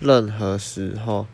任何时候